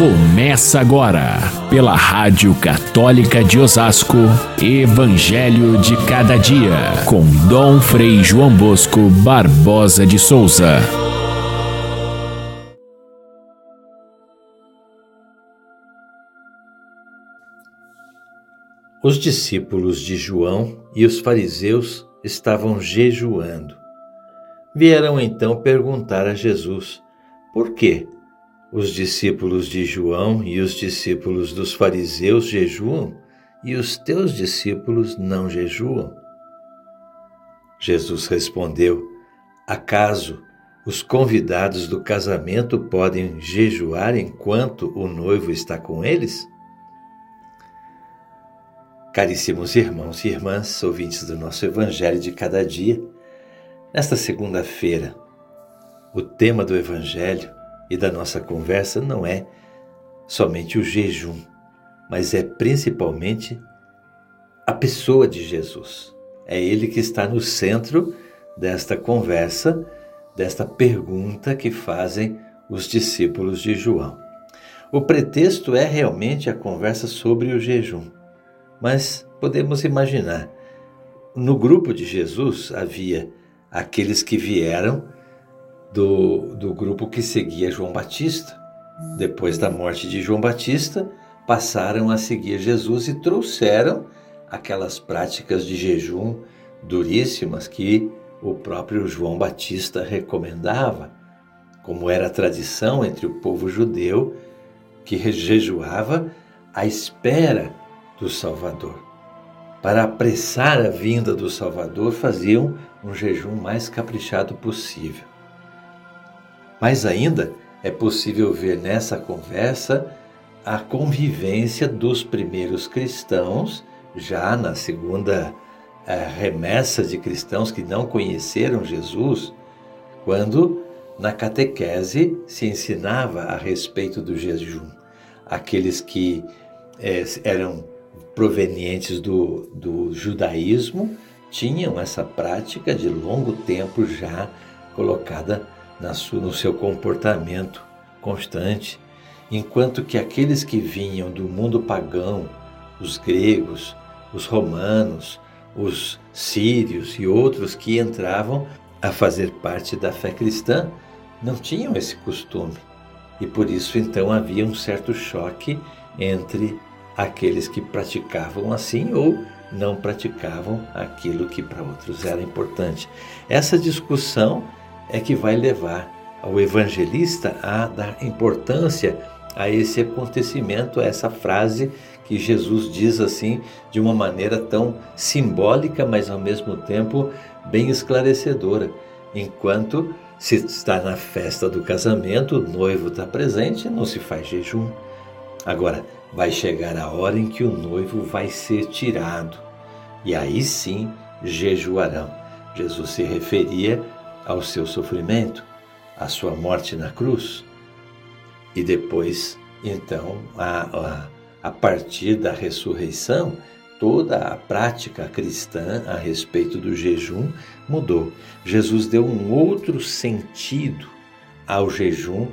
Começa agora, pela Rádio Católica de Osasco, Evangelho de Cada Dia, com Dom Frei João Bosco Barbosa de Souza. Os discípulos de João e os fariseus estavam jejuando. Vieram então perguntar a Jesus: Por quê? Os discípulos de João e os discípulos dos fariseus jejuam e os teus discípulos não jejuam? Jesus respondeu: Acaso os convidados do casamento podem jejuar enquanto o noivo está com eles? Caríssimos irmãos e irmãs, ouvintes do nosso Evangelho de cada dia, nesta segunda-feira, o tema do Evangelho e da nossa conversa não é somente o jejum, mas é principalmente a pessoa de Jesus. É ele que está no centro desta conversa, desta pergunta que fazem os discípulos de João. O pretexto é realmente a conversa sobre o jejum, mas podemos imaginar. No grupo de Jesus havia aqueles que vieram do, do grupo que seguia João Batista. Depois da morte de João Batista, passaram a seguir Jesus e trouxeram aquelas práticas de jejum duríssimas que o próprio João Batista recomendava, como era a tradição entre o povo judeu que jejuava à espera do Salvador. Para apressar a vinda do Salvador, faziam um jejum mais caprichado possível. Mas ainda é possível ver nessa conversa a convivência dos primeiros cristãos, já na segunda eh, remessa de cristãos que não conheceram Jesus, quando na catequese se ensinava a respeito do jejum. Aqueles que eh, eram provenientes do, do judaísmo tinham essa prática de longo tempo já colocada sua, no seu comportamento constante, enquanto que aqueles que vinham do mundo pagão, os gregos, os romanos, os sírios e outros que entravam a fazer parte da fé cristã, não tinham esse costume. E por isso então havia um certo choque entre aqueles que praticavam assim ou não praticavam aquilo que para outros era importante. Essa discussão é que vai levar ao evangelista a dar importância a esse acontecimento, a essa frase que Jesus diz assim de uma maneira tão simbólica, mas ao mesmo tempo bem esclarecedora. Enquanto se está na festa do casamento, o noivo está presente, não se faz jejum. Agora, vai chegar a hora em que o noivo vai ser tirado, e aí sim jejuarão. Jesus se referia ao seu sofrimento, à sua morte na cruz. E depois, então, a, a, a partir da ressurreição, toda a prática cristã a respeito do jejum mudou. Jesus deu um outro sentido ao jejum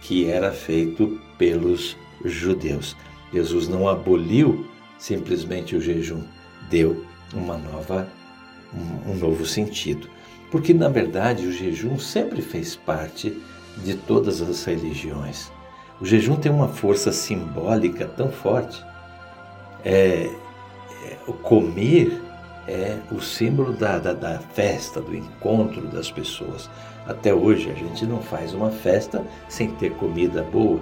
que era feito pelos judeus. Jesus não aboliu simplesmente o jejum, deu uma nova um, um novo sentido. Porque, na verdade, o jejum sempre fez parte de todas as religiões. O jejum tem uma força simbólica tão forte. É, é, o comer é o símbolo da, da, da, festa, do encontro das pessoas. Até hoje a gente não faz uma festa sem ter comida boa,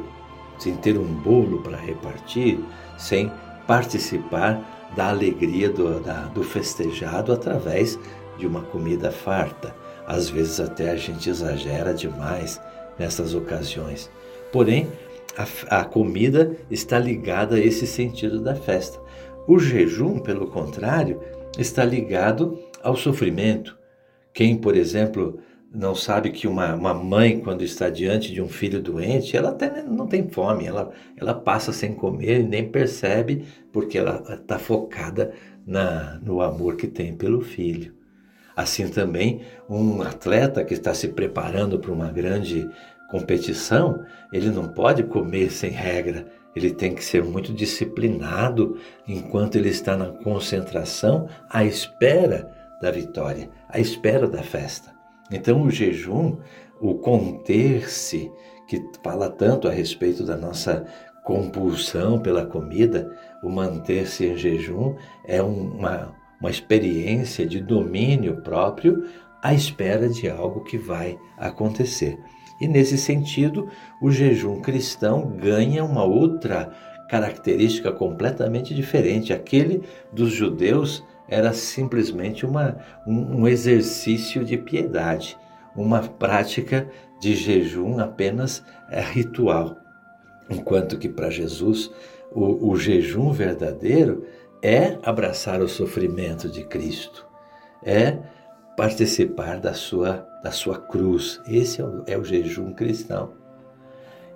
sem ter um bolo para repartir, sem participar da alegria do, da, do festejado através de uma comida farta. Às vezes até a gente exagera demais nessas ocasiões. Porém, a, a comida está ligada a esse sentido da festa. O jejum, pelo contrário, está ligado ao sofrimento. Quem, por exemplo, não sabe que uma, uma mãe, quando está diante de um filho doente, ela até não tem fome, ela, ela passa sem comer e nem percebe, porque ela está focada na, no amor que tem pelo filho. Assim também, um atleta que está se preparando para uma grande competição, ele não pode comer sem regra, ele tem que ser muito disciplinado enquanto ele está na concentração à espera da vitória, à espera da festa. Então, o jejum, o conter-se, que fala tanto a respeito da nossa compulsão pela comida, o manter-se em jejum é uma, uma experiência de domínio próprio à espera de algo que vai acontecer. E nesse sentido, o jejum cristão ganha uma outra característica completamente diferente. Aquele dos judeus era simplesmente uma, um, exercício de piedade, uma prática de jejum apenas é, ritual. Enquanto que para Jesus o, o jejum verdadeiro é abraçar o sofrimento de Cristo, é participar da sua, da sua cruz. Esse é o, é o jejum cristão.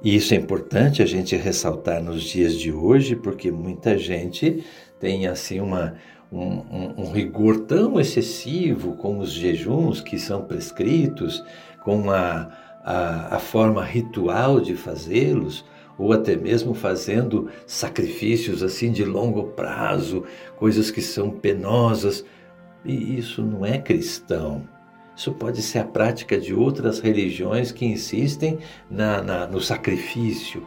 E isso é importante a gente ressaltar nos dias de hoje, porque muita gente tem assim uma, um, um, um, rigor tão excessivo com os jejuns que são prescritos, com a, a, a forma ritual de fazê-los, ou até mesmo fazendo sacrifícios assim de longo prazo, coisas que são penosas. E isso não é cristão. Isso pode ser a prática de outras religiões que insistem na, na, no sacrifício.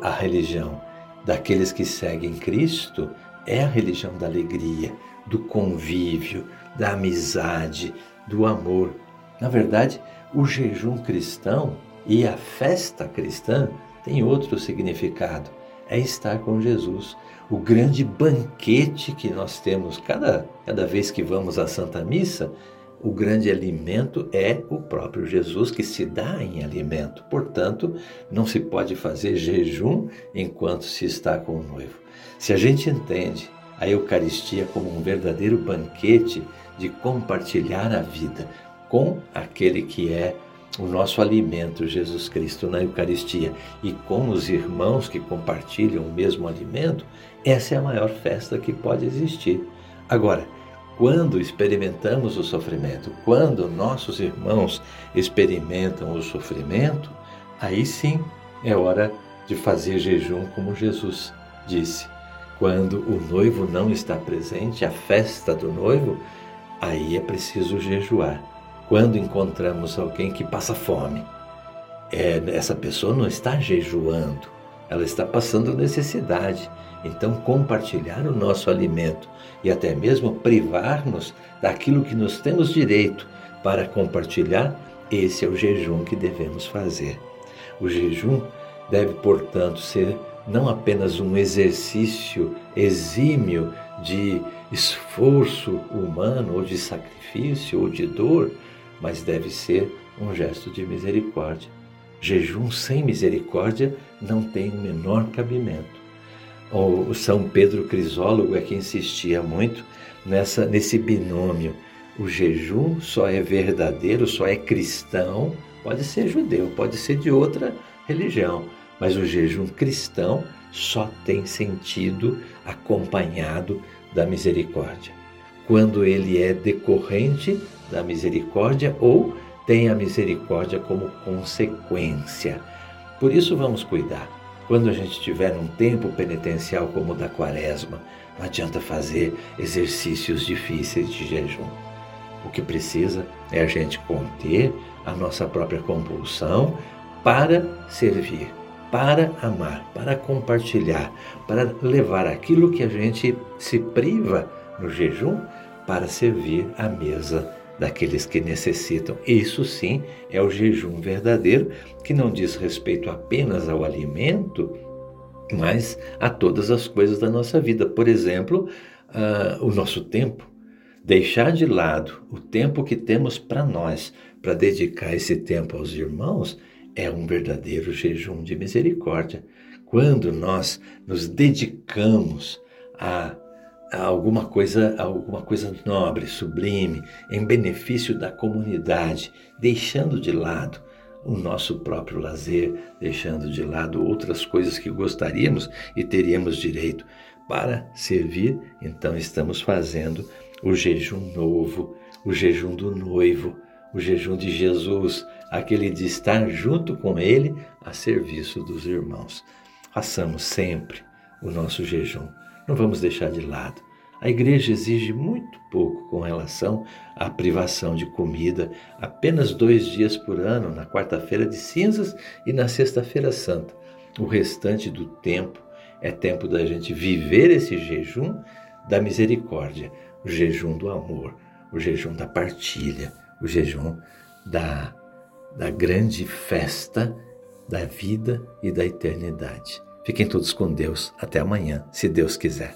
A religião daqueles que seguem Cristo é a religião da alegria, do convívio, da amizade, do amor. Na verdade, o jejum cristão e a festa cristã tem outro significado. É estar com Jesus. O grande banquete que nós temos cada, cada vez que vamos à Santa Missa, o grande alimento é o próprio Jesus que se dá em alimento. Portanto, não se pode fazer jejum enquanto se está com o noivo. Se a gente entende a Eucaristia como um verdadeiro banquete de compartilhar a vida com aquele que é o nosso alimento, Jesus Cristo, na Eucaristia, e com os irmãos que compartilham o mesmo alimento, essa é a maior festa que pode existir. Agora, quando experimentamos o sofrimento, quando nossos irmãos experimentam o sofrimento, aí sim é hora de fazer jejum, como Jesus disse. Quando o noivo não está presente, a festa do noivo, aí é preciso jejuar quando encontramos alguém que passa fome, é, essa pessoa não está jejuando, ela está passando necessidade. Então, compartilhar o nosso alimento e até mesmo privar-nos daquilo que nós temos direito para compartilhar, esse é o jejum que devemos fazer. O jejum deve, portanto, ser não apenas um exercício exímio de esforço humano, ou de sacrifício, ou de dor, mas deve ser um gesto de misericórdia. Jejum sem misericórdia não tem o menor cabimento. O São Pedro Crisólogo é que insistia muito nessa nesse binômio. O jejum só é verdadeiro, só é cristão, pode ser judeu, pode ser de outra religião, mas o jejum cristão só tem sentido acompanhado da misericórdia. Quando ele é decorrente da misericórdia ou tem a misericórdia como consequência. Por isso vamos cuidar. Quando a gente tiver um tempo penitencial como o da quaresma, não adianta fazer exercícios difíceis de jejum. O que precisa é a gente conter a nossa própria compulsão para servir, para amar, para compartilhar, para levar aquilo que a gente se priva no jejum para servir à mesa daqueles que necessitam. Isso sim é o jejum verdadeiro, que não diz respeito apenas ao alimento, mas a todas as coisas da nossa vida. Por exemplo, uh, o nosso tempo. Deixar de lado o tempo que temos para nós, para dedicar esse tempo aos irmãos, é um verdadeiro jejum de misericórdia. Quando nós nos dedicamos a alguma coisa, alguma coisa nobre, sublime, em benefício da comunidade, deixando de lado o nosso próprio lazer, deixando de lado outras coisas que gostaríamos e teríamos direito para servir, então estamos fazendo o jejum novo, o jejum do noivo, o jejum de Jesus, aquele de estar junto com Ele a serviço dos irmãos. Façamos sempre o nosso jejum, não vamos deixar de lado. A igreja exige muito pouco com relação à privação de comida, apenas dois dias por ano, na quarta-feira de cinzas e na sexta-feira santa. O restante do tempo é tempo da gente viver esse jejum da misericórdia, o jejum do amor, o jejum da partilha, o jejum da, da grande festa da vida e da eternidade. Fiquem todos com Deus. Até amanhã, se Deus quiser.